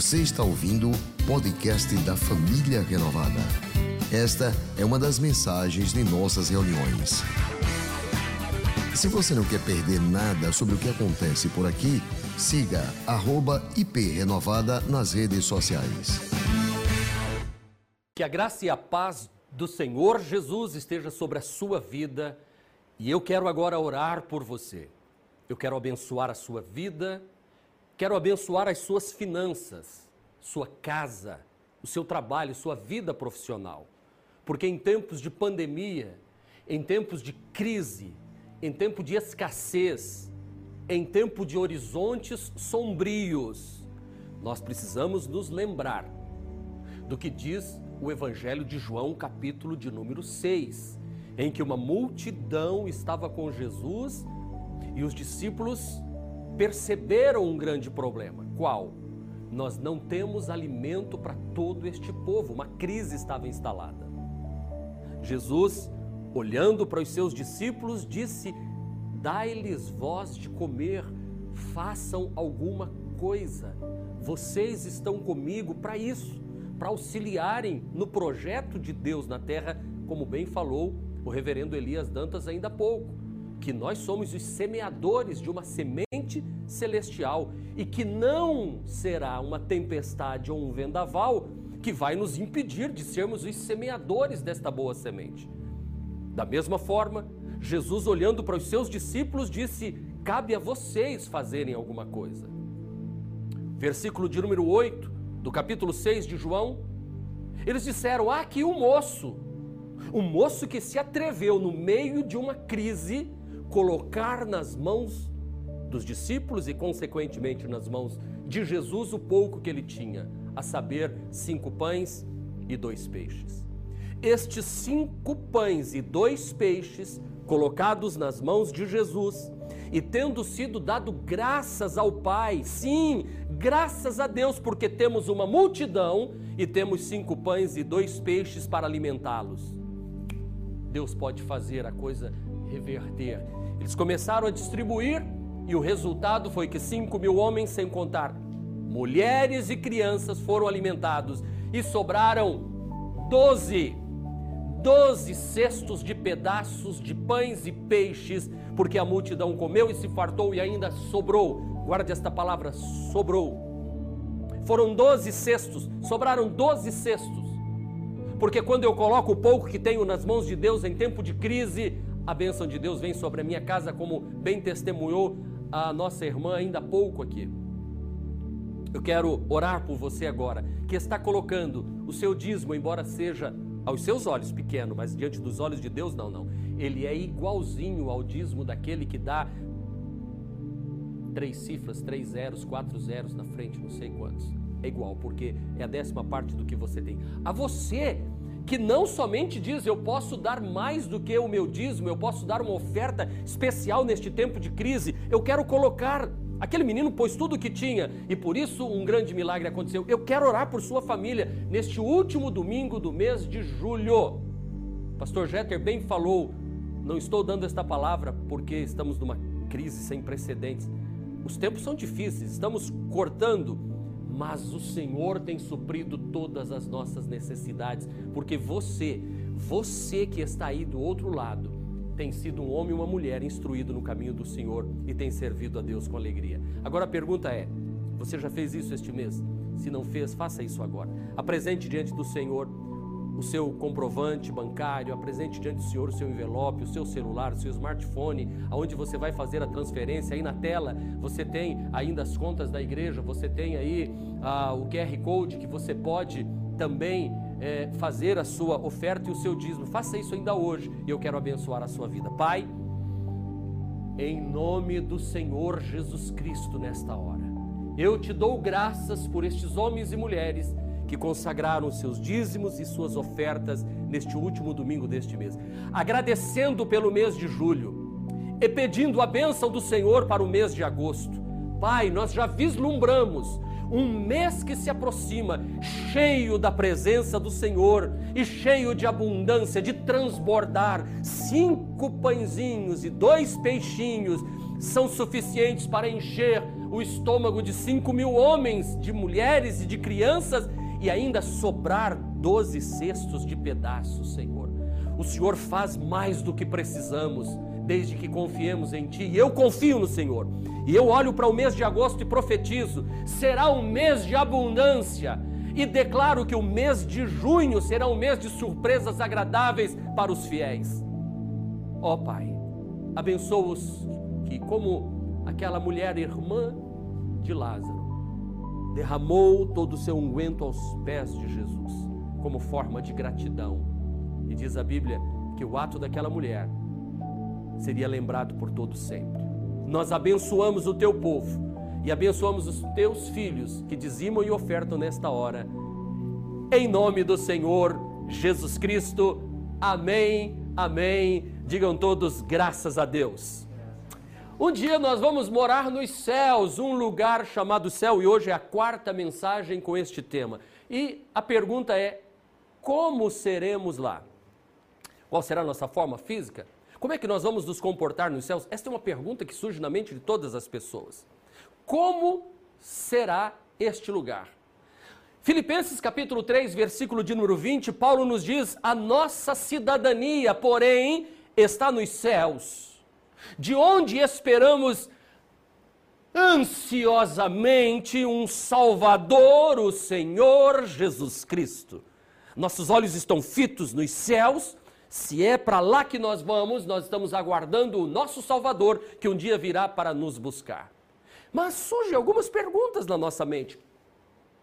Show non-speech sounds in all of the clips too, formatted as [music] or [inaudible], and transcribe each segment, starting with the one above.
Você está ouvindo o podcast da Família Renovada. Esta é uma das mensagens de nossas reuniões. Se você não quer perder nada sobre o que acontece por aqui, siga @iprenovada nas redes sociais. Que a graça e a paz do Senhor Jesus esteja sobre a sua vida e eu quero agora orar por você. Eu quero abençoar a sua vida, quero abençoar as suas finanças, sua casa, o seu trabalho, sua vida profissional. Porque em tempos de pandemia, em tempos de crise, em tempo de escassez, em tempo de horizontes sombrios, nós precisamos nos lembrar do que diz o Evangelho de João, capítulo de número 6, em que uma multidão estava com Jesus e os discípulos perceberam um grande problema. Qual? Nós não temos alimento para todo este povo, uma crise estava instalada. Jesus, olhando para os seus discípulos, disse: Dai-lhes voz de comer, façam alguma coisa. Vocês estão comigo para isso para auxiliarem no projeto de Deus na terra, como bem falou o reverendo Elias Dantas ainda há pouco, que nós somos os semeadores de uma semente celestial e que não será uma tempestade ou um vendaval que vai nos impedir de sermos os semeadores desta boa semente. Da mesma forma, Jesus, olhando para os seus discípulos, disse: Cabe a vocês fazerem alguma coisa. Versículo de número 8 do capítulo 6 de João, eles disseram: Ah, aqui um moço, um moço que se atreveu, no meio de uma crise, colocar nas mãos dos discípulos e, consequentemente, nas mãos de Jesus o pouco que ele tinha, a saber, cinco pães e dois peixes. Estes cinco pães e dois peixes, colocados nas mãos de Jesus, e tendo sido dado graças ao Pai, sim, graças a Deus, porque temos uma multidão e temos cinco pães e dois peixes para alimentá-los. Deus pode fazer a coisa reverter. Eles começaram a distribuir e o resultado foi que cinco mil homens, sem contar mulheres e crianças, foram alimentados e sobraram doze. Doze cestos de pedaços de pães e peixes porque a multidão comeu e se fartou e ainda sobrou. Guarde esta palavra: sobrou. Foram doze cestos, sobraram doze cestos. Porque quando eu coloco o pouco que tenho nas mãos de Deus em tempo de crise, a bênção de Deus vem sobre a minha casa, como bem testemunhou a nossa irmã ainda há pouco aqui. Eu quero orar por você agora, que está colocando o seu dízimo, embora seja aos seus olhos pequeno, mas diante dos olhos de Deus, não, não. Ele é igualzinho ao dízimo daquele que dá três cifras, três zeros, quatro zeros na frente, não sei quantos. É igual, porque é a décima parte do que você tem. A você que não somente diz eu posso dar mais do que o meu dízimo, eu posso dar uma oferta especial neste tempo de crise, eu quero colocar Aquele menino pôs tudo o que tinha e por isso um grande milagre aconteceu. Eu quero orar por sua família neste último domingo do mês de julho. Pastor Jeter bem falou, não estou dando esta palavra porque estamos numa crise sem precedentes. Os tempos são difíceis, estamos cortando, mas o Senhor tem suprido todas as nossas necessidades, porque você, você que está aí do outro lado, tem sido um homem e uma mulher instruído no caminho do Senhor e tem servido a Deus com alegria. Agora a pergunta é: você já fez isso este mês? Se não fez, faça isso agora. Apresente diante do Senhor o seu comprovante bancário, apresente diante do Senhor o seu envelope, o seu celular, o seu smartphone, aonde você vai fazer a transferência. Aí na tela você tem ainda as contas da igreja, você tem aí ah, o QR Code que você pode também é, fazer a sua oferta e o seu dízimo. Faça isso ainda hoje e eu quero abençoar a sua vida. Pai, em nome do Senhor Jesus Cristo nesta hora, eu te dou graças por estes homens e mulheres que consagraram seus dízimos e suas ofertas neste último domingo deste mês. Agradecendo pelo mês de julho e pedindo a bênção do Senhor para o mês de agosto. Pai, nós já vislumbramos um mês que se aproxima, cheio da presença do Senhor e cheio de abundância, de transbordar. Cinco pãezinhos e dois peixinhos são suficientes para encher o estômago de cinco mil homens, de mulheres e de crianças, e ainda sobrar doze cestos de pedaços, Senhor. O Senhor faz mais do que precisamos, desde que confiemos em Ti. E eu confio no Senhor. E eu olho para o mês de agosto e profetizo: será um mês de abundância. E declaro que o mês de junho será um mês de surpresas agradáveis para os fiéis. Ó oh, Pai, abençoa-os que, como aquela mulher irmã de Lázaro, derramou todo o seu unguento aos pés de Jesus, como forma de gratidão. E diz a Bíblia que o ato daquela mulher seria lembrado por todos sempre. Nós abençoamos o teu povo e abençoamos os teus filhos que dizimam e ofertam nesta hora. Em nome do Senhor Jesus Cristo. Amém. Amém. Digam todos graças a Deus. Um dia nós vamos morar nos céus, um lugar chamado céu, e hoje é a quarta mensagem com este tema. E a pergunta é: como seremos lá? Qual será a nossa forma física? Como é que nós vamos nos comportar nos céus? Esta é uma pergunta que surge na mente de todas as pessoas. Como será este lugar? Filipenses capítulo 3, versículo de número 20, Paulo nos diz: "A nossa cidadania, porém, está nos céus." De onde esperamos ansiosamente um Salvador, o Senhor Jesus Cristo. Nossos olhos estão fitos nos céus. Se é para lá que nós vamos, nós estamos aguardando o nosso Salvador que um dia virá para nos buscar. Mas surgem algumas perguntas na nossa mente.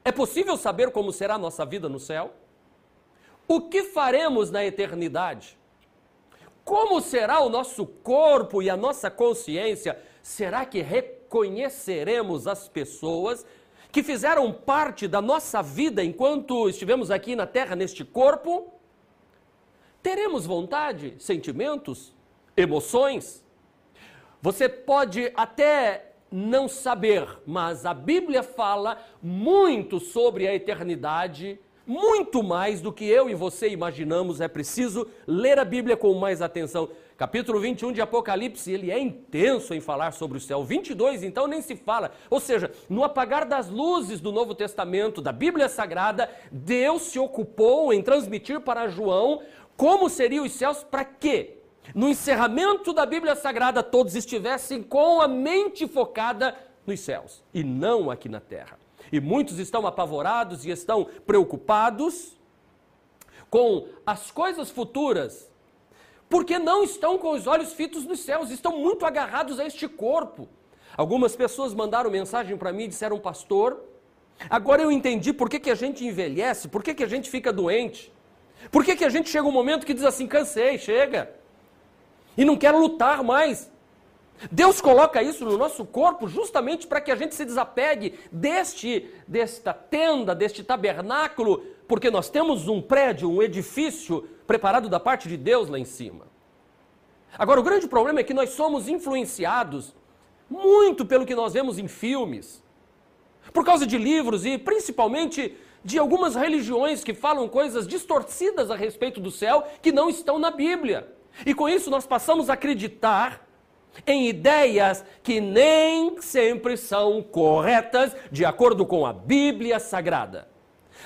É possível saber como será a nossa vida no céu? O que faremos na eternidade? Como será o nosso corpo e a nossa consciência? Será que reconheceremos as pessoas que fizeram parte da nossa vida enquanto estivemos aqui na terra, neste corpo? Teremos vontade, sentimentos, emoções? Você pode até não saber, mas a Bíblia fala muito sobre a eternidade muito mais do que eu e você imaginamos. É preciso ler a Bíblia com mais atenção. Capítulo 21 de Apocalipse, ele é intenso em falar sobre o céu. 22, então, nem se fala. Ou seja, no apagar das luzes do Novo Testamento, da Bíblia Sagrada, Deus se ocupou em transmitir para João como seriam os céus para quê? No encerramento da Bíblia Sagrada, todos estivessem com a mente focada nos céus e não aqui na terra. E muitos estão apavorados e estão preocupados com as coisas futuras, porque não estão com os olhos fitos nos céus, estão muito agarrados a este corpo. Algumas pessoas mandaram mensagem para mim e disseram, pastor, agora eu entendi por que, que a gente envelhece, por que, que a gente fica doente, por que, que a gente chega um momento que diz assim, cansei, chega, e não quero lutar mais. Deus coloca isso no nosso corpo justamente para que a gente se desapegue deste, desta tenda, deste tabernáculo, porque nós temos um prédio, um edifício preparado da parte de Deus lá em cima. Agora, o grande problema é que nós somos influenciados muito pelo que nós vemos em filmes, por causa de livros e principalmente de algumas religiões que falam coisas distorcidas a respeito do céu que não estão na Bíblia. E com isso nós passamos a acreditar em ideias que nem sempre são corretas de acordo com a Bíblia Sagrada.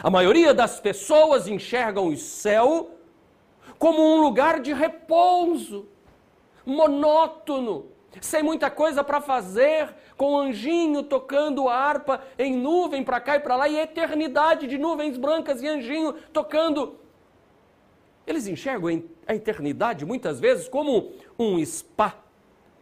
A maioria das pessoas enxergam o céu como um lugar de repouso, monótono, sem muita coisa para fazer, com anjinho tocando harpa em nuvem para cá e para lá, e eternidade de nuvens brancas e anjinho tocando. Eles enxergam a eternidade muitas vezes como um spa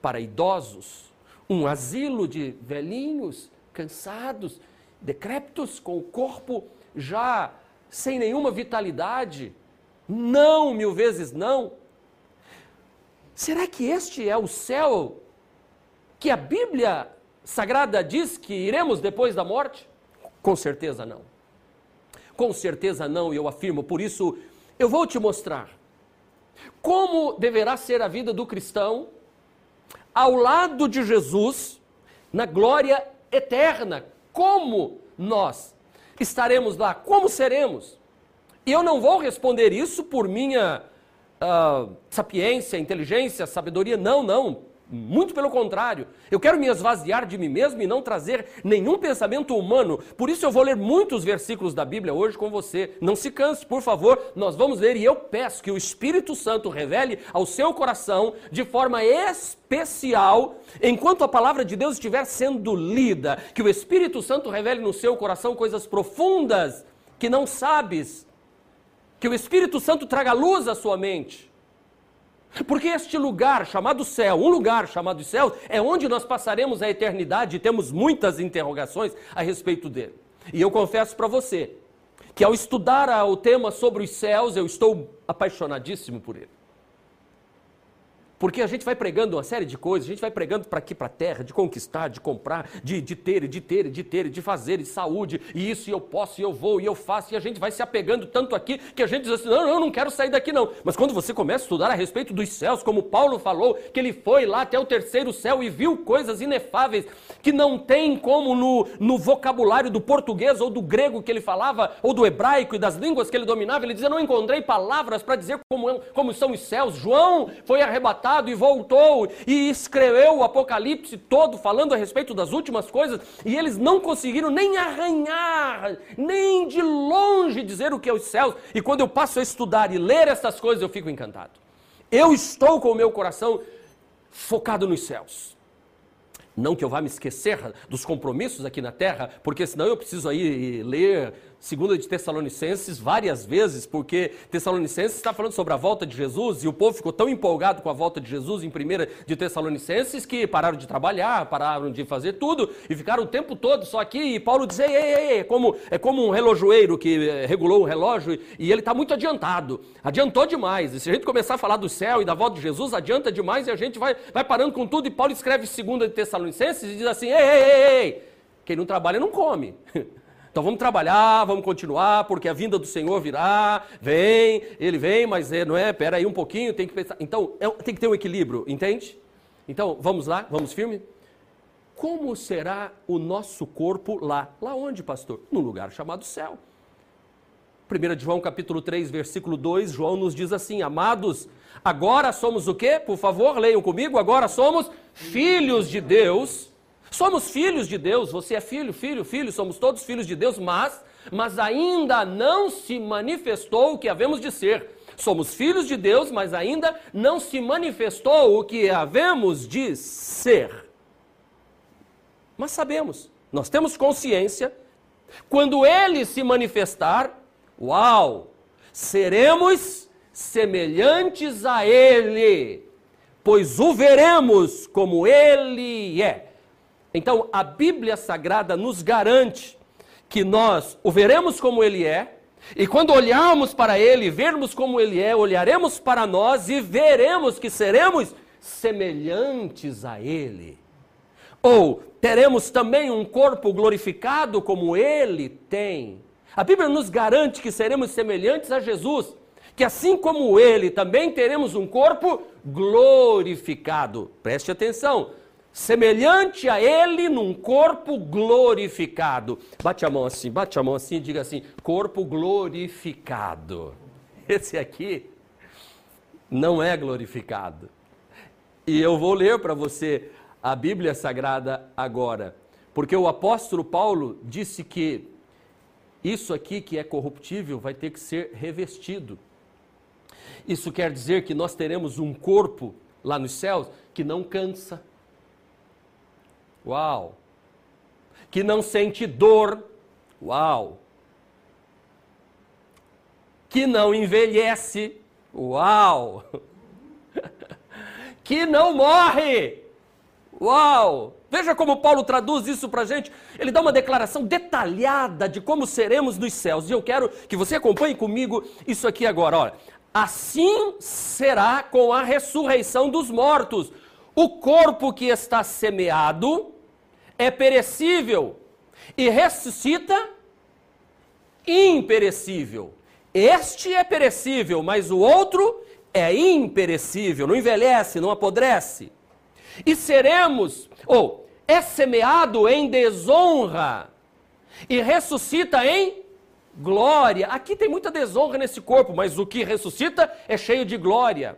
para idosos, um asilo de velhinhos, cansados, decrépitos, com o corpo já sem nenhuma vitalidade. Não, mil vezes não. Será que este é o céu que a Bíblia Sagrada diz que iremos depois da morte? Com certeza não. Com certeza não, eu afirmo, por isso eu vou te mostrar como deverá ser a vida do cristão ao lado de Jesus na glória eterna. Como nós estaremos lá? Como seremos? E eu não vou responder isso por minha uh, sapiência, inteligência, sabedoria. Não, não. Muito pelo contrário, eu quero me esvaziar de mim mesmo e não trazer nenhum pensamento humano. Por isso eu vou ler muitos versículos da Bíblia hoje com você. Não se canse, por favor, nós vamos ler e eu peço que o Espírito Santo revele ao seu coração de forma especial, enquanto a palavra de Deus estiver sendo lida, que o Espírito Santo revele no seu coração coisas profundas que não sabes. Que o Espírito Santo traga luz à sua mente porque este lugar chamado céu, um lugar chamado céu, é onde nós passaremos a eternidade e temos muitas interrogações a respeito dele. E eu confesso para você que ao estudar o tema sobre os céus, eu estou apaixonadíssimo por ele. Porque a gente vai pregando uma série de coisas, a gente vai pregando para aqui, para a terra, de conquistar, de comprar, de, de ter, de ter, de ter, de fazer, de saúde, e isso e eu posso, e eu vou, e eu faço, e a gente vai se apegando tanto aqui que a gente diz assim: não, não, não quero sair daqui não. Mas quando você começa a estudar a respeito dos céus, como Paulo falou, que ele foi lá até o terceiro céu e viu coisas inefáveis que não tem como no, no vocabulário do português ou do grego que ele falava, ou do hebraico e das línguas que ele dominava, ele dizia: não encontrei palavras para dizer como, como são os céus. João foi arrebatado e voltou e escreveu o Apocalipse todo falando a respeito das últimas coisas e eles não conseguiram nem arranhar, nem de longe dizer o que é os céus. E quando eu passo a estudar e ler essas coisas, eu fico encantado. Eu estou com o meu coração focado nos céus. Não que eu vá me esquecer dos compromissos aqui na terra, porque senão eu preciso aí ler segunda de Tessalonicenses várias vezes, porque Tessalonicenses está falando sobre a volta de Jesus e o povo ficou tão empolgado com a volta de Jesus em primeira de Tessalonicenses que pararam de trabalhar, pararam de fazer tudo e ficaram o tempo todo só aqui. E Paulo diz: ei, ei, ei, é como, é como um relojoeiro que eh, regulou o relógio e ele está muito adiantado. Adiantou demais. E se a gente começar a falar do céu e da volta de Jesus, adianta demais e a gente vai, vai parando com tudo. E Paulo escreve segunda de Tessalonicenses e diz assim: ei, ei, ei, ei, quem não trabalha não come. [laughs] Então vamos trabalhar, vamos continuar, porque a vinda do Senhor virá, vem, ele vem, mas é, não é, pera aí um pouquinho, tem que pensar. Então é, tem que ter um equilíbrio, entende? Então vamos lá, vamos firme? Como será o nosso corpo lá? Lá onde, pastor? No lugar chamado céu. 1 João capítulo 3, versículo 2, João nos diz assim: Amados, agora somos o quê? Por favor, leiam comigo, agora somos filhos de Deus Somos filhos de Deus, você é filho, filho, filho, somos todos filhos de Deus, mas, mas ainda não se manifestou o que havemos de ser. Somos filhos de Deus, mas ainda não se manifestou o que havemos de ser. Mas sabemos, nós temos consciência, quando ele se manifestar, uau, seremos semelhantes a ele, pois o veremos como ele é. Então, a Bíblia Sagrada nos garante que nós o veremos como ele é, e quando olharmos para ele, vermos como ele é, olharemos para nós e veremos que seremos semelhantes a ele. Ou teremos também um corpo glorificado como ele tem. A Bíblia nos garante que seremos semelhantes a Jesus, que assim como ele, também teremos um corpo glorificado. Preste atenção, semelhante a ele num corpo glorificado. Bate a mão assim, bate a mão assim diga assim: corpo glorificado. Esse aqui não é glorificado. E eu vou ler para você a Bíblia Sagrada agora, porque o apóstolo Paulo disse que isso aqui que é corruptível vai ter que ser revestido. Isso quer dizer que nós teremos um corpo lá nos céus que não cansa, Uau! Que não sente dor. Uau! Que não envelhece. Uau! [laughs] Que não morre. Uau! Veja como Paulo traduz isso para a gente. Ele dá uma declaração detalhada de como seremos nos céus. E eu quero que você acompanhe comigo isso aqui agora. Olha. Assim será com a ressurreição dos mortos. O corpo que está semeado é perecível e ressuscita imperecível. Este é perecível, mas o outro é imperecível, não envelhece, não apodrece. E seremos, ou é semeado em desonra e ressuscita em glória. Aqui tem muita desonra nesse corpo, mas o que ressuscita é cheio de glória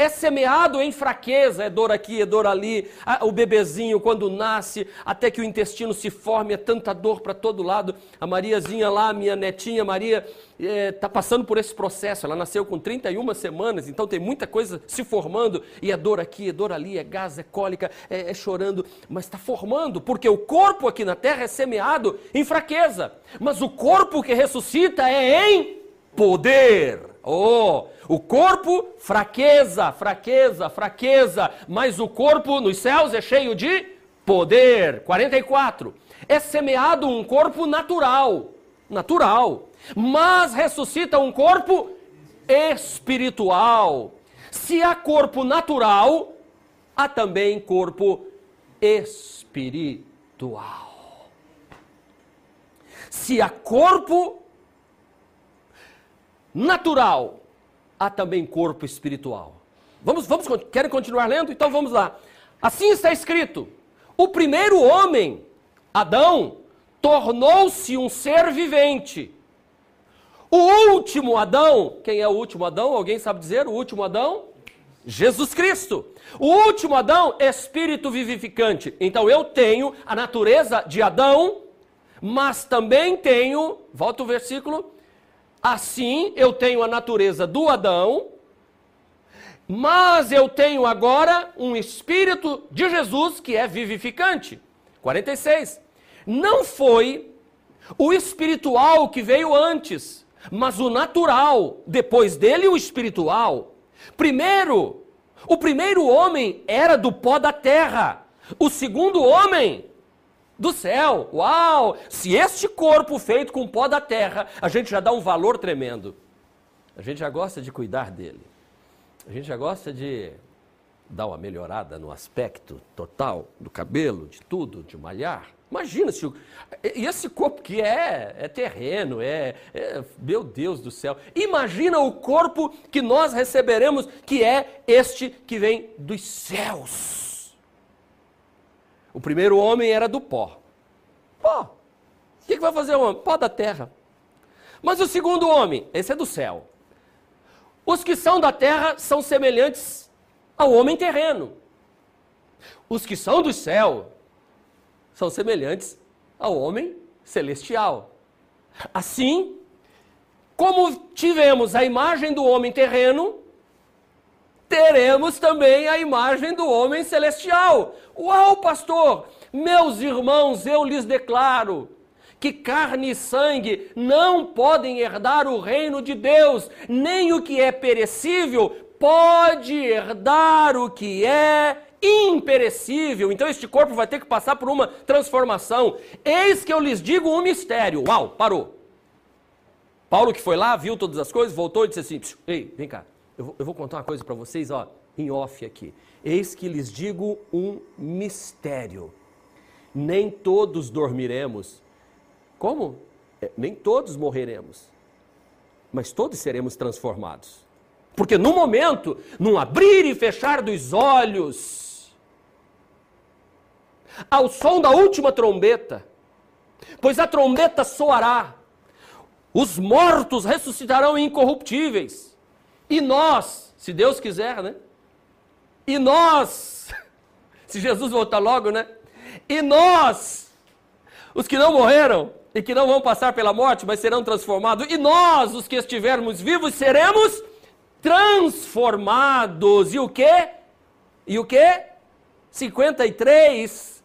é semeado em fraqueza, é dor aqui, é dor ali, o bebezinho quando nasce, até que o intestino se forme, é tanta dor para todo lado. A Mariazinha lá, minha netinha Maria, está é, passando por esse processo. Ela nasceu com 31 semanas, então tem muita coisa se formando, e é dor aqui, é dor ali, é gás, é cólica, é, é chorando, mas está formando, porque o corpo aqui na terra é semeado em fraqueza, mas o corpo que ressuscita é em poder. Oh, o corpo, fraqueza, fraqueza, fraqueza, mas o corpo nos céus é cheio de poder. 44. É semeado um corpo natural, natural, mas ressuscita um corpo espiritual. Se há corpo natural, há também corpo espiritual. Se há corpo natural, há também corpo espiritual. Vamos, vamos, querem continuar lendo? Então vamos lá. Assim está escrito: o primeiro homem, Adão, tornou-se um ser vivente. O último Adão, quem é o último Adão? Alguém sabe dizer o último Adão? Jesus Cristo. O último Adão, espírito vivificante. Então eu tenho a natureza de Adão, mas também tenho, volta o versículo, Assim eu tenho a natureza do Adão, mas eu tenho agora um espírito de Jesus que é vivificante. 46. Não foi o espiritual que veio antes, mas o natural, depois dele o espiritual. Primeiro, o primeiro homem era do pó da terra. O segundo homem do céu. Uau! Se este corpo feito com pó da terra, a gente já dá um valor tremendo. A gente já gosta de cuidar dele. A gente já gosta de dar uma melhorada no aspecto total do cabelo, de tudo, de malhar. Imagina se e esse corpo que é, é terreno, é, é, meu Deus do céu. Imagina o corpo que nós receberemos, que é este que vem dos céus. O primeiro homem era do pó. Pó. O que, que vai fazer o homem? Pó da terra. Mas o segundo homem, esse é do céu. Os que são da terra são semelhantes ao homem terreno. Os que são do céu são semelhantes ao homem celestial. Assim, como tivemos a imagem do homem terreno, teremos também a imagem do homem celestial. Uau, pastor! Meus irmãos, eu lhes declaro que carne e sangue não podem herdar o reino de Deus, nem o que é perecível pode herdar o que é imperecível. Então este corpo vai ter que passar por uma transformação. Eis que eu lhes digo um mistério. Uau, parou. Paulo que foi lá, viu todas as coisas, voltou e disse assim: Ei, vem cá, eu vou, eu vou contar uma coisa para vocês, ó, em off aqui. Eis que lhes digo um mistério. Nem todos dormiremos. Como? É, nem todos morreremos. Mas todos seremos transformados. Porque no momento, num abrir e fechar dos olhos, ao som da última trombeta, pois a trombeta soará, os mortos ressuscitarão incorruptíveis e nós, se Deus quiser, né? E nós, [laughs] se Jesus voltar logo, né? E nós, os que não morreram e que não vão passar pela morte, mas serão transformados, e nós, os que estivermos vivos, seremos transformados. E o quê? E o quê? 53.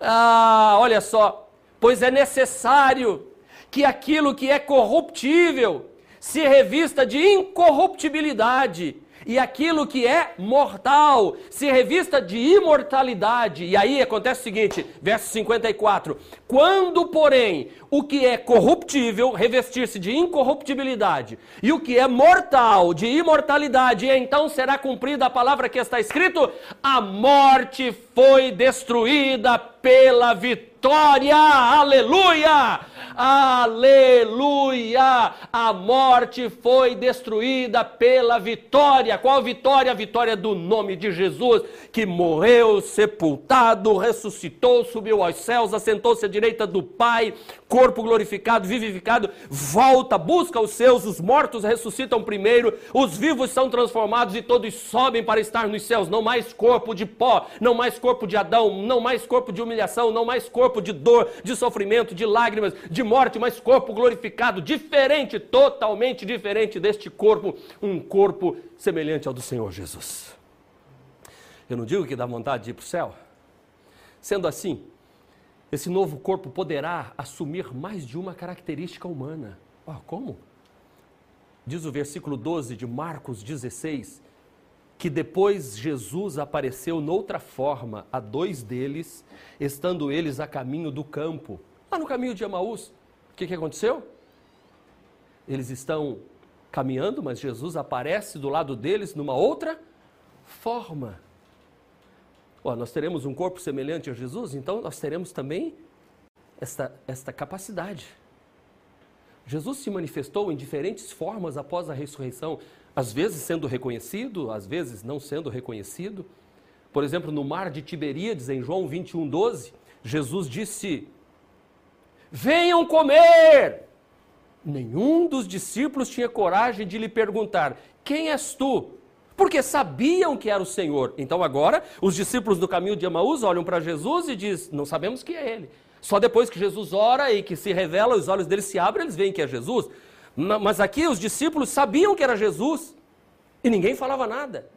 Ah, olha só. Pois é necessário que aquilo que é corruptível se revista de incorruptibilidade, e aquilo que é mortal se revista de imortalidade. E aí acontece o seguinte, verso 54: Quando, porém, o que é corruptível revestir-se de incorruptibilidade, e o que é mortal de imortalidade, então será cumprida a palavra que está escrito: a morte foi destruída pela vitória. Aleluia! Aleluia! A morte foi destruída pela vitória. Qual vitória? A vitória do nome de Jesus, que morreu, sepultado, ressuscitou, subiu aos céus, assentou-se à direita do Pai, corpo glorificado, vivificado, volta, busca os seus, os mortos ressuscitam primeiro, os vivos são transformados e todos sobem para estar nos céus. Não mais corpo de pó, não mais corpo de Adão, não mais corpo de humilhação, não mais corpo de dor, de sofrimento, de lágrimas, de morte, mas corpo glorificado, diferente, totalmente diferente deste corpo, um corpo semelhante ao do Senhor Jesus. Eu não digo que dá vontade de ir para o céu. Sendo assim, esse novo corpo poderá assumir mais de uma característica humana. Oh, como? Diz o versículo 12 de Marcos 16, que depois Jesus apareceu noutra forma a dois deles, estando eles a caminho do campo, lá no caminho de Emaús. O que, que aconteceu? Eles estão caminhando, mas Jesus aparece do lado deles numa outra forma. Oh, nós teremos um corpo semelhante a Jesus, então nós teremos também esta, esta capacidade. Jesus se manifestou em diferentes formas após a ressurreição, às vezes sendo reconhecido, às vezes não sendo reconhecido. Por exemplo, no mar de Tiberíades, em João 21, 12, Jesus disse: Venham comer! Nenhum dos discípulos tinha coragem de lhe perguntar: Quem és tu? Porque sabiam que era o Senhor. Então agora, os discípulos do caminho de Emaús olham para Jesus e dizem: Não sabemos que é ele. Só depois que Jesus ora e que se revela, os olhos deles se abrem, eles veem que é Jesus. Mas aqui os discípulos sabiam que era Jesus e ninguém falava nada.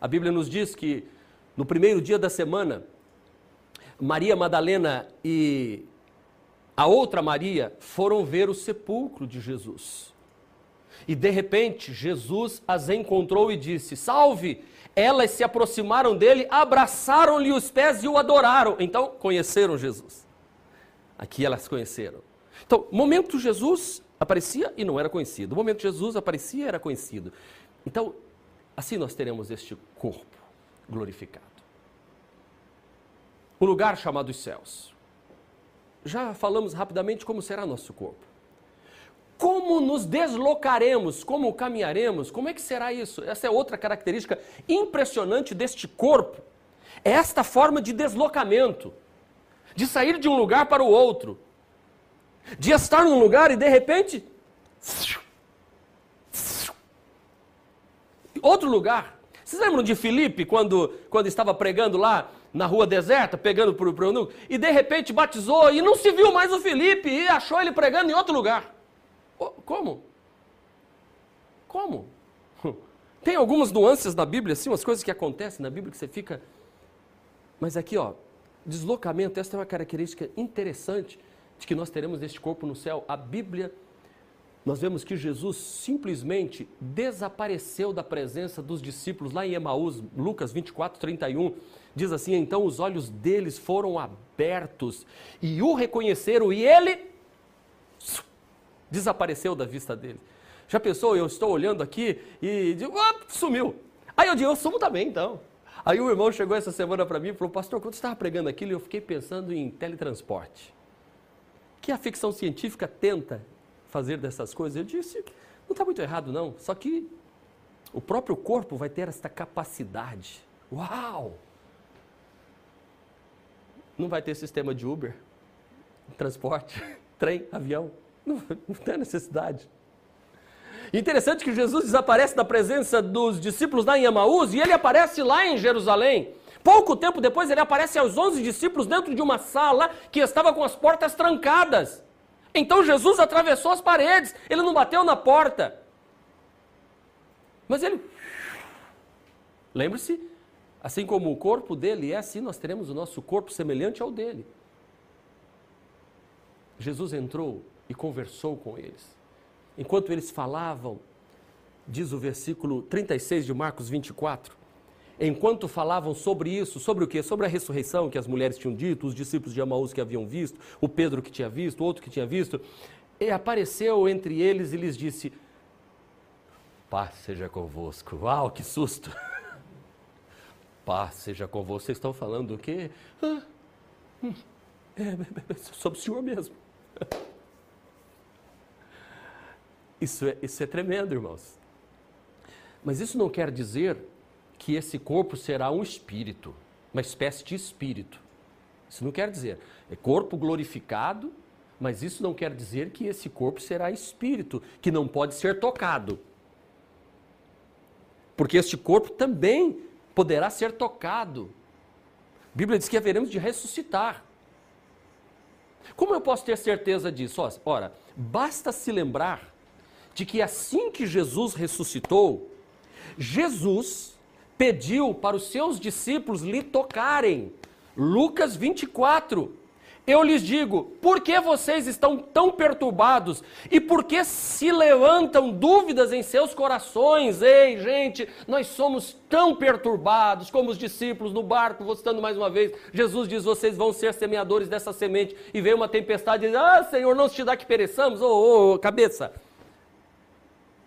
A Bíblia nos diz que no primeiro dia da semana, Maria Madalena e a outra Maria foram ver o sepulcro de Jesus. E de repente, Jesus as encontrou e disse: Salve! Elas se aproximaram dele, abraçaram-lhe os pés e o adoraram. Então, conheceram Jesus. Aqui elas conheceram. Então, momento Jesus aparecia e não era conhecido. O momento Jesus aparecia e era conhecido. Então, assim nós teremos este corpo glorificado. O lugar chamado os céus. Já falamos rapidamente como será nosso corpo. Como nos deslocaremos, como caminharemos, como é que será isso? Essa é outra característica impressionante deste corpo. É esta forma de deslocamento de sair de um lugar para o outro, de estar num lugar e de repente. Outro lugar. Vocês lembram de Filipe quando, quando estava pregando lá na rua deserta, pegando para o eunuco, e de repente batizou e não se viu mais o Filipe e achou ele pregando em outro lugar? Como? Como? [laughs] Tem algumas nuances na Bíblia, assim, umas coisas que acontecem na Bíblia que você fica. Mas aqui, ó, deslocamento, esta é uma característica interessante de que nós teremos este corpo no céu. A Bíblia, nós vemos que Jesus simplesmente desapareceu da presença dos discípulos lá em Emaús, Lucas 24, 31. Diz assim: então os olhos deles foram abertos e o reconheceram, e ele desapareceu da vista deles. Já pensou? Eu estou olhando aqui e digo, sumiu. Aí eu digo, eu sumo também então. Aí o irmão chegou essa semana para mim e falou: Pastor, quando você estava pregando aquilo, eu fiquei pensando em teletransporte. Que a ficção científica tenta fazer dessas coisas. Eu disse: Não está muito errado, não. Só que o próprio corpo vai ter esta capacidade. Uau! Não vai ter sistema de Uber, transporte, [laughs] trem, avião. Não, não tem necessidade. Interessante que Jesus desaparece da presença dos discípulos lá em Emaús e ele aparece lá em Jerusalém. Pouco tempo depois, ele aparece aos 11 discípulos dentro de uma sala que estava com as portas trancadas. Então Jesus atravessou as paredes, ele não bateu na porta. Mas ele. Lembre-se, assim como o corpo dele é, assim nós teremos o nosso corpo semelhante ao dele. Jesus entrou e conversou com eles. Enquanto eles falavam, diz o versículo 36 de Marcos 24, enquanto falavam sobre isso, sobre o quê? Sobre a ressurreição que as mulheres tinham dito, os discípulos de Amaús que haviam visto, o Pedro que tinha visto, o outro que tinha visto, e apareceu entre eles e lhes disse: Paz seja convosco. Uau, que susto! [laughs] Paz seja convosco. Vocês estão falando o quê? Ah, hum, é, sobre o Senhor mesmo. [laughs] Isso é, isso é tremendo, irmãos. Mas isso não quer dizer que esse corpo será um espírito, uma espécie de espírito. Isso não quer dizer. É corpo glorificado, mas isso não quer dizer que esse corpo será espírito, que não pode ser tocado. Porque este corpo também poderá ser tocado. A Bíblia diz que haveremos de ressuscitar. Como eu posso ter certeza disso? Ora, basta se lembrar de que assim que Jesus ressuscitou, Jesus pediu para os seus discípulos lhe tocarem. Lucas 24. Eu lhes digo, por que vocês estão tão perturbados e por que se levantam dúvidas em seus corações? Ei, gente, nós somos tão perturbados como os discípulos no barco, vou mais uma vez. Jesus diz: vocês vão ser semeadores dessa semente. E veio uma tempestade e diz: Ah, Senhor, não se te dá que pereçamos? Ô, oh, oh, cabeça,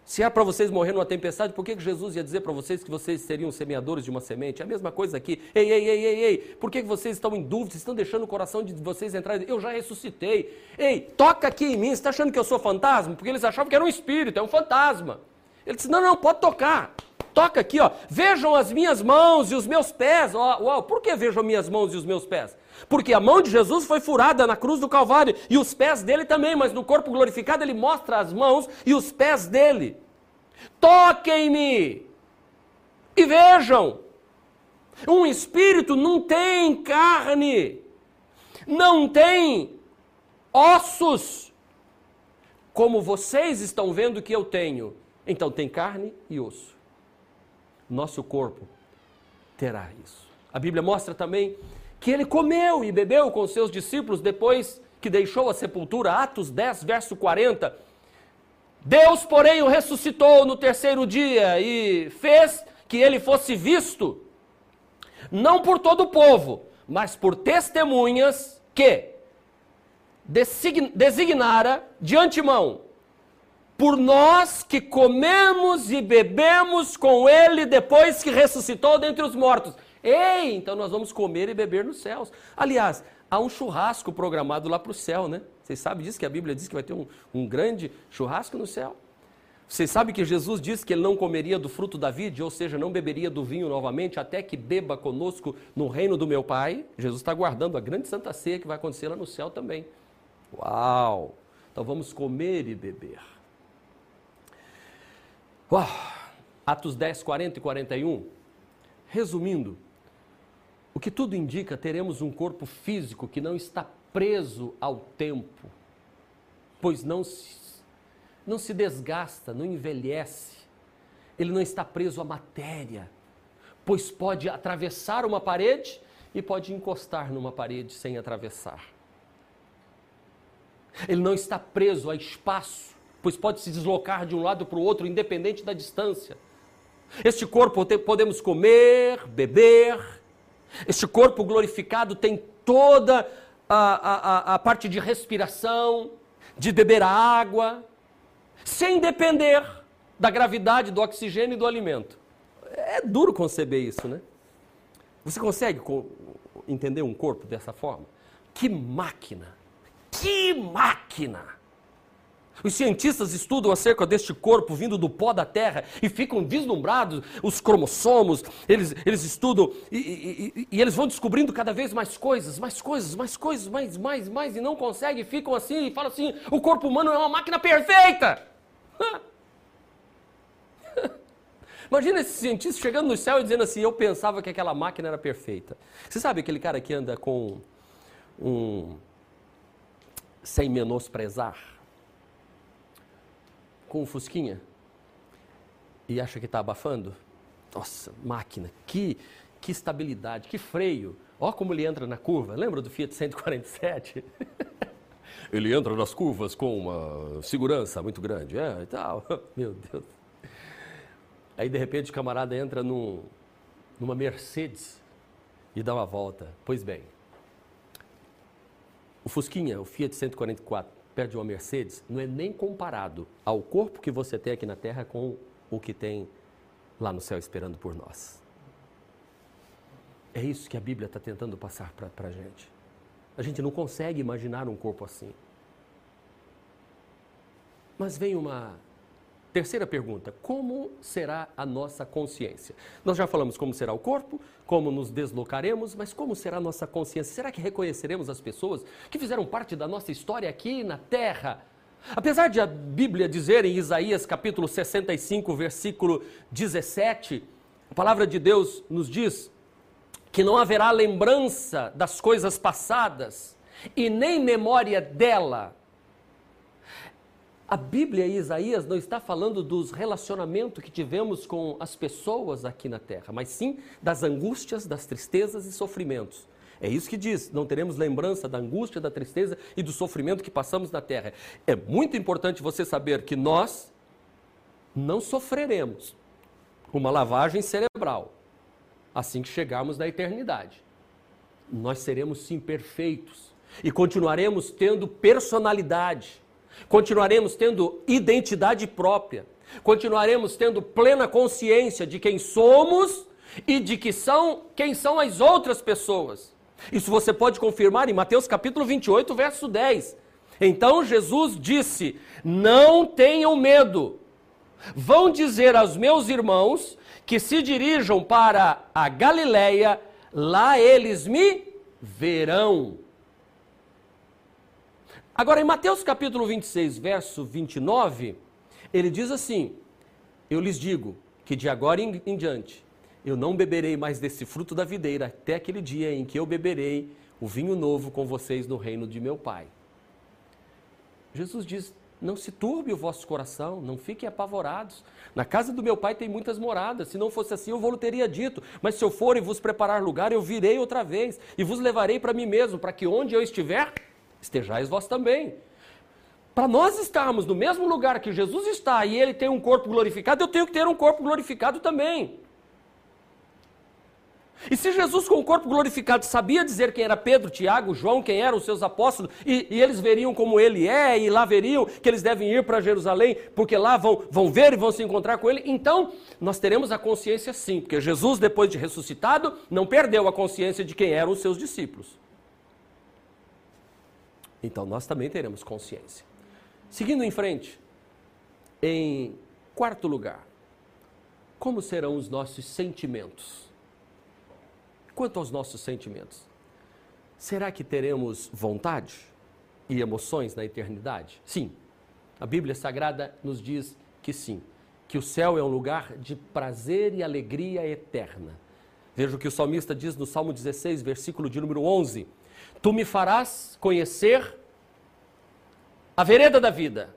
se é para vocês morrer numa tempestade, por que Jesus ia dizer para vocês que vocês seriam semeadores de uma semente? É a mesma coisa aqui. Ei, ei, ei, ei, ei, por que vocês estão em dúvida? Estão deixando o coração de vocês entrar? Eu já ressuscitei. Ei, toca aqui em mim. Você está achando que eu sou fantasma? Porque eles achavam que era um espírito, é um fantasma. Ele disse: não, não, pode tocar. Toca aqui, ó. Vejam as minhas mãos e os meus pés. Ó, uau, por que vejam minhas mãos e os meus pés? Porque a mão de Jesus foi furada na cruz do Calvário e os pés dele também, mas no corpo glorificado ele mostra as mãos e os pés dele. Toquem-me e vejam. Um espírito não tem carne, não tem ossos, como vocês estão vendo que eu tenho. Então tem carne e osso. Nosso corpo terá isso. A Bíblia mostra também que ele comeu e bebeu com seus discípulos depois que deixou a sepultura, Atos 10, verso 40. Deus, porém, o ressuscitou no terceiro dia e fez que ele fosse visto, não por todo o povo, mas por testemunhas que designara de antemão, por nós que comemos e bebemos com ele depois que ressuscitou dentre os mortos. Ei, então nós vamos comer e beber nos céus. Aliás, há um churrasco programado lá para o céu, né? Vocês sabem disso? Que a Bíblia diz que vai ter um, um grande churrasco no céu. Vocês sabem que Jesus disse que ele não comeria do fruto da vide, ou seja, não beberia do vinho novamente, até que beba conosco no reino do meu Pai. Jesus está guardando a grande santa ceia que vai acontecer lá no céu também. Uau! Então vamos comer e beber. Uau! Atos 10, 40 e 41. Resumindo, o que tudo indica, teremos um corpo físico que não está preso ao tempo, pois não se, não se desgasta, não envelhece. Ele não está preso à matéria, pois pode atravessar uma parede e pode encostar numa parede sem atravessar. Ele não está preso a espaço, pois pode se deslocar de um lado para o outro, independente da distância. Este corpo podemos comer, beber, este corpo glorificado tem toda a, a, a parte de respiração, de beber água, sem depender da gravidade do oxigênio e do alimento. É duro conceber isso, né? Você consegue entender um corpo dessa forma? Que máquina! Que máquina! Os cientistas estudam acerca deste corpo vindo do pó da terra e ficam vislumbrados os cromossomos, eles, eles estudam e, e, e, eles vão descobrindo cada vez mais coisas, mais coisas, mais coisas, mais, mais, mais, e não conseguem, ficam assim e falam assim: o corpo humano é uma máquina perfeita! [laughs] Imagina esse cientista chegando no céu e dizendo assim: Eu pensava que aquela máquina era perfeita. Você sabe aquele cara que anda com um. sem menosprezar? Com o Fusquinha e acha que está abafando? Nossa, máquina, que, que estabilidade, que freio. Ó como ele entra na curva. Lembra do Fiat 147? [laughs] ele entra nas curvas com uma segurança muito grande, é, e tal. [laughs] Meu Deus. Aí, de repente, o camarada entra num, numa Mercedes e dá uma volta. Pois bem, o Fusquinha, o Fiat 144, perto de uma Mercedes, não é nem comparado ao corpo que você tem aqui na terra com o que tem lá no céu esperando por nós. É isso que a Bíblia está tentando passar para a gente. A gente não consegue imaginar um corpo assim. Mas vem uma, Terceira pergunta: como será a nossa consciência? Nós já falamos como será o corpo, como nos deslocaremos, mas como será a nossa consciência? Será que reconheceremos as pessoas que fizeram parte da nossa história aqui na terra? Apesar de a Bíblia dizer em Isaías capítulo 65, versículo 17, a palavra de Deus nos diz que não haverá lembrança das coisas passadas e nem memória dela a Bíblia e Isaías não está falando dos relacionamentos que tivemos com as pessoas aqui na terra, mas sim das angústias, das tristezas e sofrimentos. É isso que diz, não teremos lembrança da angústia, da tristeza e do sofrimento que passamos na terra. É muito importante você saber que nós não sofreremos uma lavagem cerebral assim que chegarmos na eternidade. Nós seremos sim perfeitos e continuaremos tendo personalidade Continuaremos tendo identidade própria. Continuaremos tendo plena consciência de quem somos e de que são quem são as outras pessoas. Isso você pode confirmar em Mateus capítulo 28, verso 10. Então Jesus disse: Não tenham medo. Vão dizer aos meus irmãos que se dirijam para a Galileia, lá eles me verão. Agora, em Mateus capítulo 26, verso 29, ele diz assim: Eu lhes digo que de agora em, diante eu não beberei mais desse fruto da videira até aquele dia em que eu beberei o vinho novo com vocês no reino de meu Pai. Jesus diz: Não se turbe o vosso coração, não fiquem apavorados. Na casa do meu Pai tem muitas moradas. Se não fosse assim, eu vou teria dito. Mas se eu for e vos preparar lugar, eu virei outra vez e vos levarei para mim mesmo, para que onde eu estiver, estejais vós também. Para nós estarmos no mesmo lugar que Jesus está e ele tem um corpo glorificado, eu tenho que ter um corpo glorificado também. E se Jesus, com o corpo glorificado, sabia dizer quem era Pedro, Tiago, João, quem eram os seus apóstolos, e, e eles veriam como ele é, e lá veriam que eles devem ir para Jerusalém, porque lá vão, vão ver e vão se encontrar com ele, então nós teremos a consciência sim, porque Jesus, depois de ressuscitado, não perdeu a consciência de quem eram os seus discípulos. Então nós também teremos consciência. Seguindo em frente, em quarto lugar, como serão os nossos sentimentos? Quanto aos nossos sentimentos, será que teremos vontade e emoções na eternidade? Sim. A Bíblia Sagrada nos diz que sim, que o céu é um lugar de prazer e alegria eterna. Veja o que o salmista diz no Salmo 16, versículo de número 11 Tu me farás conhecer a vereda da vida,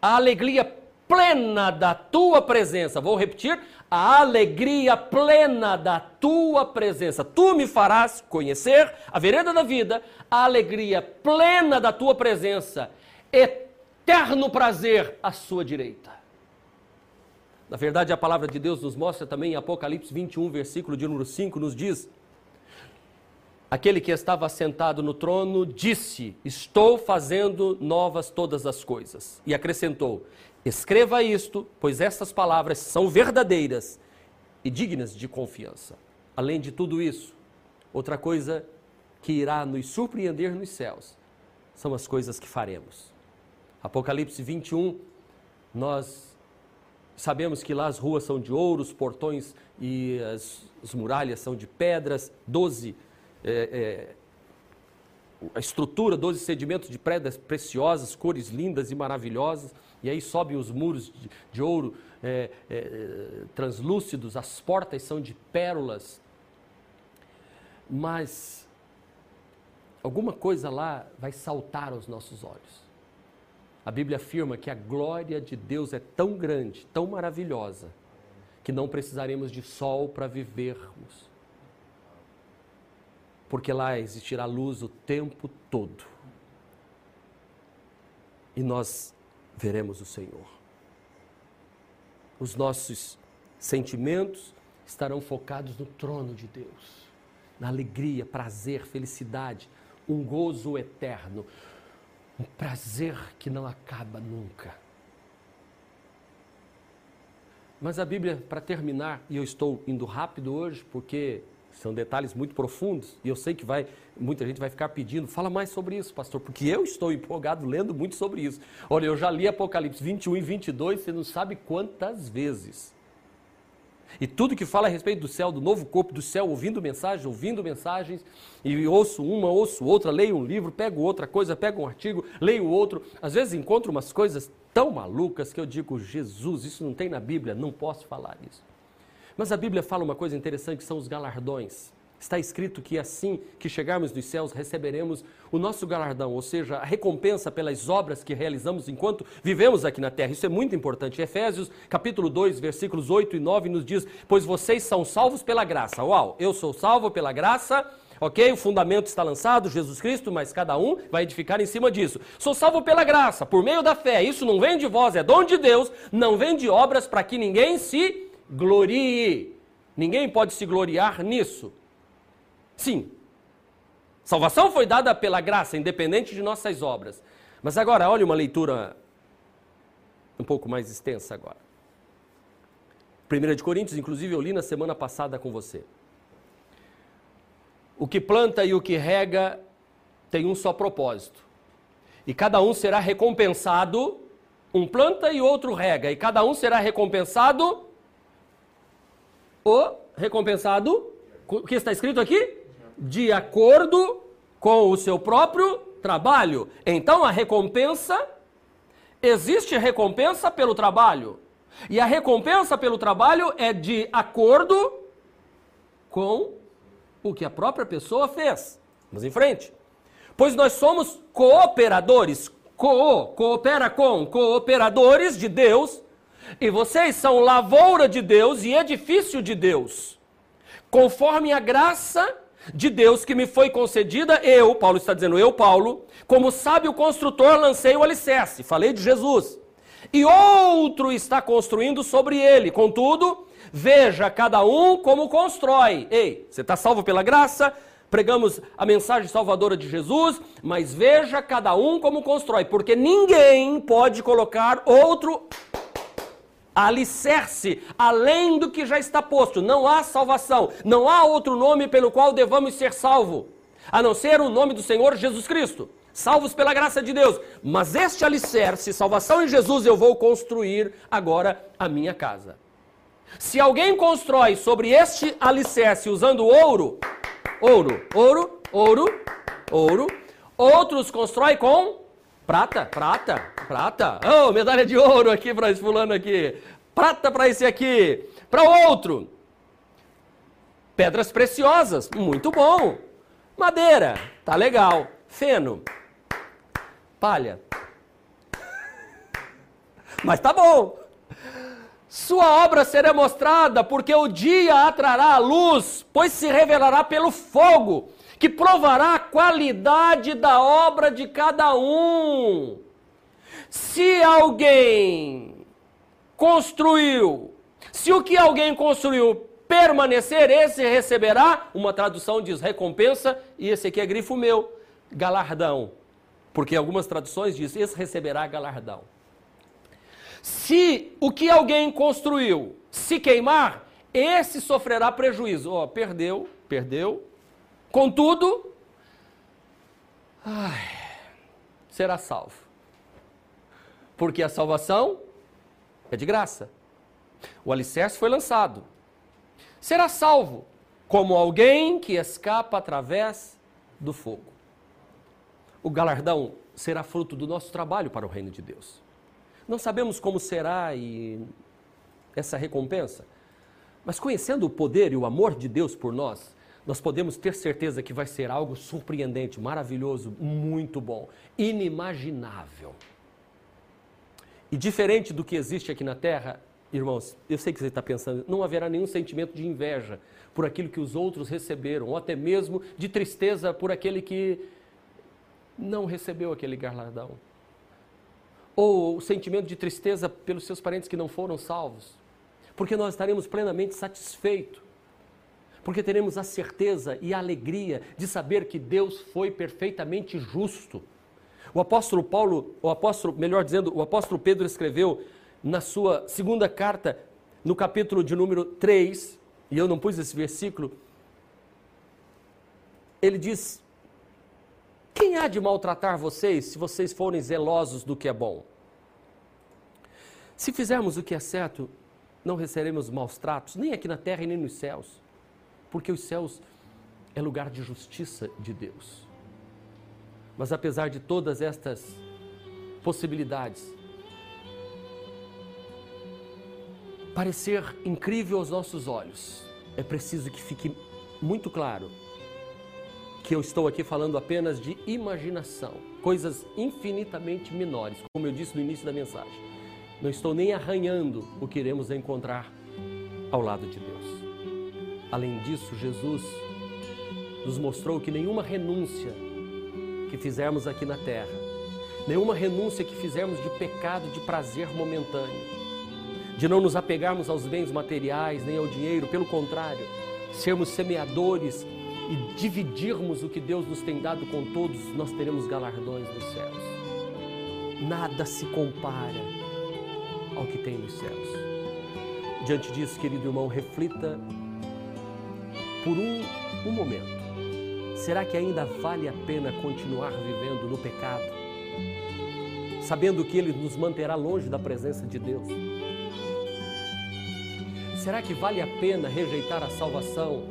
a alegria plena da tua presença. Vou repetir: a alegria plena da tua presença. Tu me farás conhecer a vereda da vida, a alegria plena da tua presença, eterno prazer à sua direita. Na verdade, a palavra de Deus nos mostra também em Apocalipse 21, versículo de número 5, nos diz Aquele que estava sentado no trono disse: Estou fazendo novas todas as coisas. E acrescentou: Escreva isto, pois estas palavras são verdadeiras e dignas de confiança. Além de tudo isso, outra coisa que irá nos surpreender nos céus são as coisas que faremos. Apocalipse 21, nós sabemos que lá as ruas são de ouro, os portões e as, as muralhas são de pedras, doze é, é, a estrutura, 12 sedimentos de pedras preciosas, cores lindas e maravilhosas, e aí sobem os muros de, de ouro é, é, translúcidos, as portas são de pérolas. Mas alguma coisa lá vai saltar aos nossos olhos. A Bíblia afirma que a glória de Deus é tão grande, tão maravilhosa, que não precisaremos de sol para vivermos porque lá existirá luz o tempo todo. E nós veremos o Senhor. Os nossos sentimentos estarão focados no trono de Deus, na alegria, prazer, felicidade, um gozo eterno, um prazer que não acaba nunca. Mas a Bíblia, para terminar, e eu estou indo rápido hoje porque São detalhes muito profundos e eu sei que vai, muita gente vai ficar pedindo, fala mais sobre isso, pastor, porque eu estou empolgado lendo muito sobre isso. Olha, eu já li Apocalipse 21 e 22, você não sabe quantas vezes. E tudo que fala a respeito do céu, do novo corpo do céu, ouvindo mensagens, ouvindo mensagens, e ouço uma, ouço outra, leio um livro, pego outra coisa, pego um artigo, leio outro. Às vezes encontro umas coisas tão malucas que eu digo, Jesus, isso não tem na Bíblia, não posso falar isso. Mas a Bíblia fala uma coisa interessante, que são os galardões. Está escrito que assim que chegarmos dos céus, receberemos o nosso galardão, ou seja, a recompensa pelas obras que realizamos enquanto vivemos aqui na terra. Isso é muito importante. Efésios, capítulo 2, versículos 8 e 9 nos diz: "Pois vocês são salvos pela graça". Uau, eu sou salvo pela graça. Ok? O fundamento está lançado, Jesus Cristo, mas cada um vai edificar em cima disso. Sou salvo pela graça, por meio da fé. Isso não vem de vós, é dom de Deus, não vem de obras para que ninguém se glorie. Ninguém pode se gloriar nisso. Sim. Salvação foi dada pela graça, independente de nossas obras. Mas agora, olha uma leitura um pouco mais extensa agora. 1 de Coríntios, inclusive eu li na semana passada com você. O que planta e o que rega tem um só propósito. E cada um será recompensado, um planta e outro rega, e cada um será recompensado o recompensado, o que está escrito aqui? de acordo com o seu próprio trabalho. Então a recompensa, existe recompensa pelo trabalho. E a recompensa pelo trabalho é de acordo com o que a própria pessoa fez. Vamos em frente. Pois nós somos cooperadores, co, coopera com, cooperadores de Deus, e vocês são lavoura de Deus e edifício de Deus. Conforme a graça de Deus que me foi concedida, eu, Paulo está dizendo, eu, Paulo, como sábio construtor, lancei o alicerce. Falei de Jesus. E outro está construindo sobre ele. Contudo, veja cada um como constrói. Ei, você está salvo pela graça? Pregamos a mensagem salvadora de Jesus, mas veja cada um como constrói, porque ninguém pode colocar outro alicerce, além do que já está posto. Não há salvação, não há outro nome pelo qual devamos ser salvos, a não ser o nome do Senhor Jesus Cristo. Salvos pela graça de Deus. Mas este alicerce, salvação em Jesus, eu vou construir agora a minha casa. Se alguém constrói sobre este alicerce usando ouro, ouro, ouro, ouro, ouro, outros constroem com Prata, prata, prata. Oh, medalha de ouro aqui para esse fulano aqui. Prata para esse aqui. Para outro. Pedras preciosas, muito bom. Madeira, tá legal. Feno. Palha. [laughs] Mas tá bom. Sua obra será mostrada, porque o dia atrará a luz, pois se revelará pelo fogo que provará a qualidade da obra de cada um. Se alguém construiu, se o que alguém construiu permanecer, esse receberá, uma tradução diz recompensa, e esse aqui é grifo meu, galardão. Porque algumas traduções dizem, esse receberá galardão. Se o que alguém construiu se queimar, esse sofrerá prejuízo. Ó, oh, perdeu, perdeu, Contudo, ai, será salvo. Porque a salvação é de graça. O alicerce foi lançado. Será salvo como alguém que escapa através do fogo. O galardão será fruto do nosso trabalho para o reino de Deus. Não sabemos como será e essa recompensa, mas conhecendo o poder e o amor de Deus por nós, nós podemos ter certeza que vai ser algo surpreendente, maravilhoso, muito bom, inimaginável. E diferente do que existe aqui na Terra, irmãos, eu sei que você está pensando, não haverá nenhum sentimento de inveja por aquilo que os outros receberam, ou até mesmo de tristeza por aquele que não recebeu aquele galardão. Ou o sentimento de tristeza pelos seus parentes que não foram salvos. Porque nós estaremos plenamente satisfeitos porque teremos a certeza e a alegria de saber que Deus foi perfeitamente justo. O apóstolo Paulo, o apóstolo, melhor dizendo, o apóstolo Pedro escreveu na sua segunda carta, no capítulo de número 3, e eu não pus esse versículo, ele diz: Quem há de maltratar vocês se vocês forem zelosos do que é bom? Se fizermos o que é certo, não receberemos maus tratos, nem aqui na terra e nem nos céus, porque os céus é lugar de justiça de Deus. Mas apesar de todas estas possibilidades, parecer incrível aos nossos olhos, é preciso que fique muito claro que eu estou aqui falando apenas de imaginação, coisas infinitamente menores, como eu disse no início da mensagem. Não estou nem arranhando o que iremos encontrar ao lado de Deus. Além disso, Jesus nos mostrou que nenhuma renúncia que fizermos aqui na terra, nenhuma renúncia que fizermos de pecado, de prazer momentâneo, de não nos apegarmos aos bens materiais nem ao dinheiro, pelo contrário, sermos semeadores e dividirmos o que Deus nos tem dado com todos, nós teremos galardões nos céus. Nada se compara ao que tem nos céus. Diante disso, querido irmão, reflita por um, um momento. Será que ainda vale a pena continuar vivendo no pecado? Sabendo que ele nos manterá longe da presença de Deus? Será que vale a pena rejeitar a salvação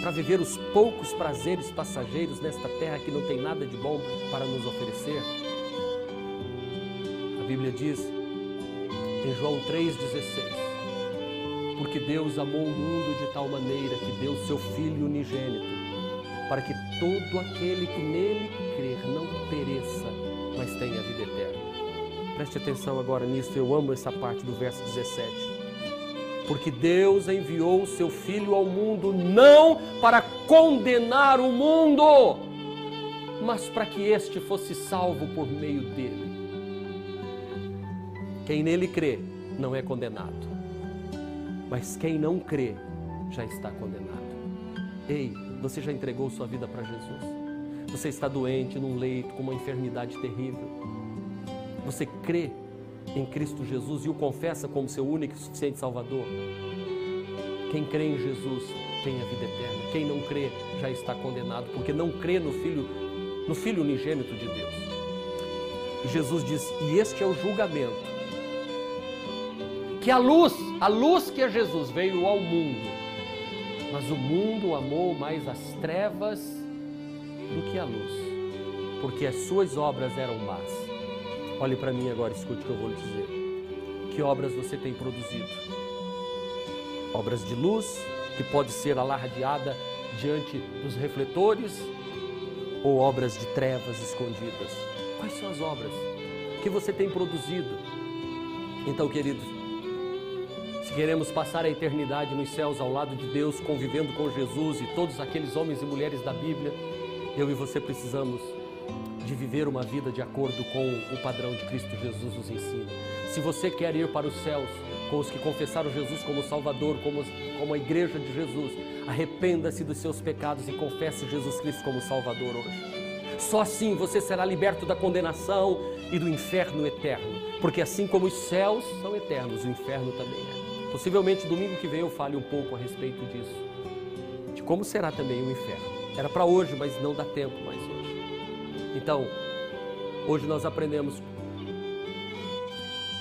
para viver os poucos prazeres passageiros nesta terra que não tem nada de bom para nos oferecer? A Bíblia diz em João 3,16: Porque Deus amou o mundo de tal maneira que deu seu Filho unigênito, para que todo aquele que nele crer não pereça, mas tenha vida eterna. Preste atenção agora nisso, eu amo essa parte do verso 17 porque Deus enviou o seu Filho ao mundo não para condenar o mundo, mas para que este fosse salvo por meio dele. Quem nele crê não é condenado, mas quem não crê já está condenado. Ei, você já entregou sua vida para Jesus? Você está doente num leito com uma enfermidade terrível? Você crê em Cristo Jesus e o confessa como seu único e suficiente Salvador. Quem crê em Jesus tem a vida eterna. Quem não crê já está condenado, porque não crê no Filho, no Filho unigênito de Deus. E Jesus diz: "E este é o julgamento. Que a luz, a luz que é Jesus veio ao mundo, mas o mundo amou mais as trevas do que a luz, porque as suas obras eram más." Olhe para mim agora, escute o que eu vou lhe dizer. Que obras você tem produzido? Obras de luz, que pode ser alardeada diante dos refletores, ou obras de trevas escondidas? Quais são as obras que você tem produzido? Então, queridos, queremos passar a eternidade nos céus ao lado de Deus, convivendo com Jesus e todos aqueles homens e mulheres da Bíblia, eu e você precisamos de viver uma vida de acordo com o padrão de Cristo Jesus nos ensina. Se você quer ir para os céus com os que confessaram Jesus como Salvador, como, como a igreja de Jesus, arrependa-se dos seus pecados e confesse Jesus Cristo como Salvador hoje. Só assim você será liberto da condenação e do inferno eterno, porque assim como os céus são eternos, o inferno também é. Possivelmente domingo que vem eu fale um pouco a respeito disso, de como será também o inferno. Era para hoje, mas não dá tempo mais hoje. Então, hoje nós aprendemos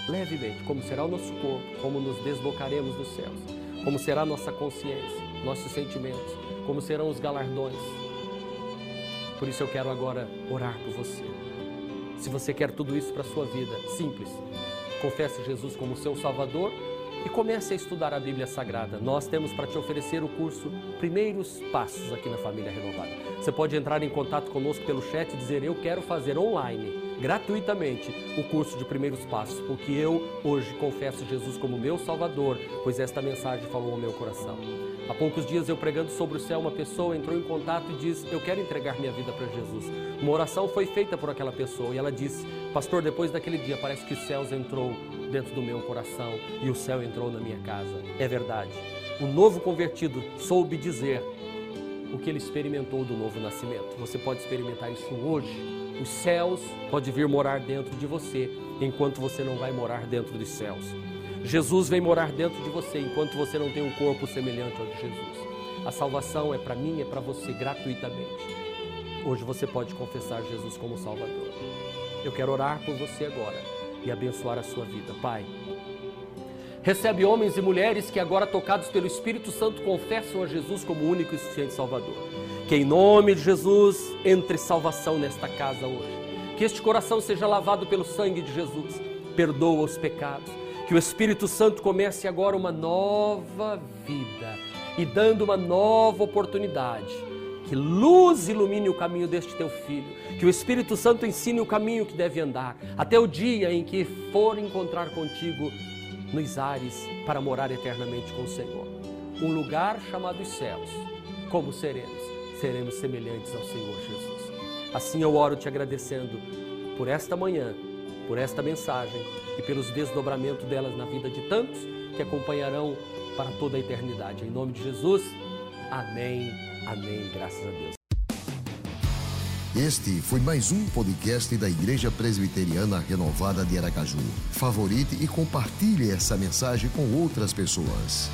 levemente como será o nosso corpo, como nos deslocaremos dos céus, como será a nossa consciência, nossos sentimentos, como serão os galardões. Por isso eu quero agora orar por você. Se você quer tudo isso para a sua vida, simples. Confesse Jesus como seu Salvador e comece a estudar a Bíblia Sagrada. Nós temos para te oferecer o curso Primeiros Passos aqui na Família Renovada. Você pode entrar em contato conosco pelo chat e dizer: Eu quero fazer online, gratuitamente, o curso de Primeiros Passos, porque eu hoje confesso Jesus como meu Salvador, pois esta mensagem falou ao meu coração. Há poucos dias eu pregando sobre o céu, uma pessoa entrou em contato e disse: Eu quero entregar minha vida para Jesus. Uma oração foi feita por aquela pessoa e ela disse: Pastor, depois daquele dia parece que os céus entrou dentro do meu coração e o céu entrou na minha casa. É verdade. O novo convertido soube dizer o que ele experimentou do novo nascimento. Você pode experimentar isso hoje. Os céus podem vir morar dentro de você, enquanto você não vai morar dentro dos céus. Jesus vem morar dentro de você, enquanto você não tem um corpo semelhante ao de Jesus. A salvação é para mim, é para você gratuitamente. hoje você pode confessar Jesus como Salvador. Eu quero orar por você agora e abençoar a sua vida. Pai, recebe homens e mulheres que agora tocados pelo Espírito Santo confessam a Jesus como único e suficiente Salvador. Que em nome de Jesus entre salvação nesta casa hoje. Que este coração seja lavado pelo sangue de Jesus. Perdoa os pecados. Que o Espírito Santo comece agora uma nova vida e dando uma nova oportunidade. Que luz ilumine o caminho deste teu filho, que o Espírito Santo ensine o caminho que deve andar, até o dia em que for encontrar contigo nos ares para morar eternamente com o Senhor. Um lugar chamado os céus. Como seremos? Seremos semelhantes ao Senhor Jesus. Assim eu oro te agradecendo por esta manhã, por esta mensagem e pelos desdobramentos delas na vida de tantos que acompanharão para toda a eternidade. Em nome de Jesus, amém, amém, graças a Deus. Este foi mais um podcast da Igreja Presbiteriana Renovada de Aracaju. Favorite e compartilhe essa mensagem com outras pessoas.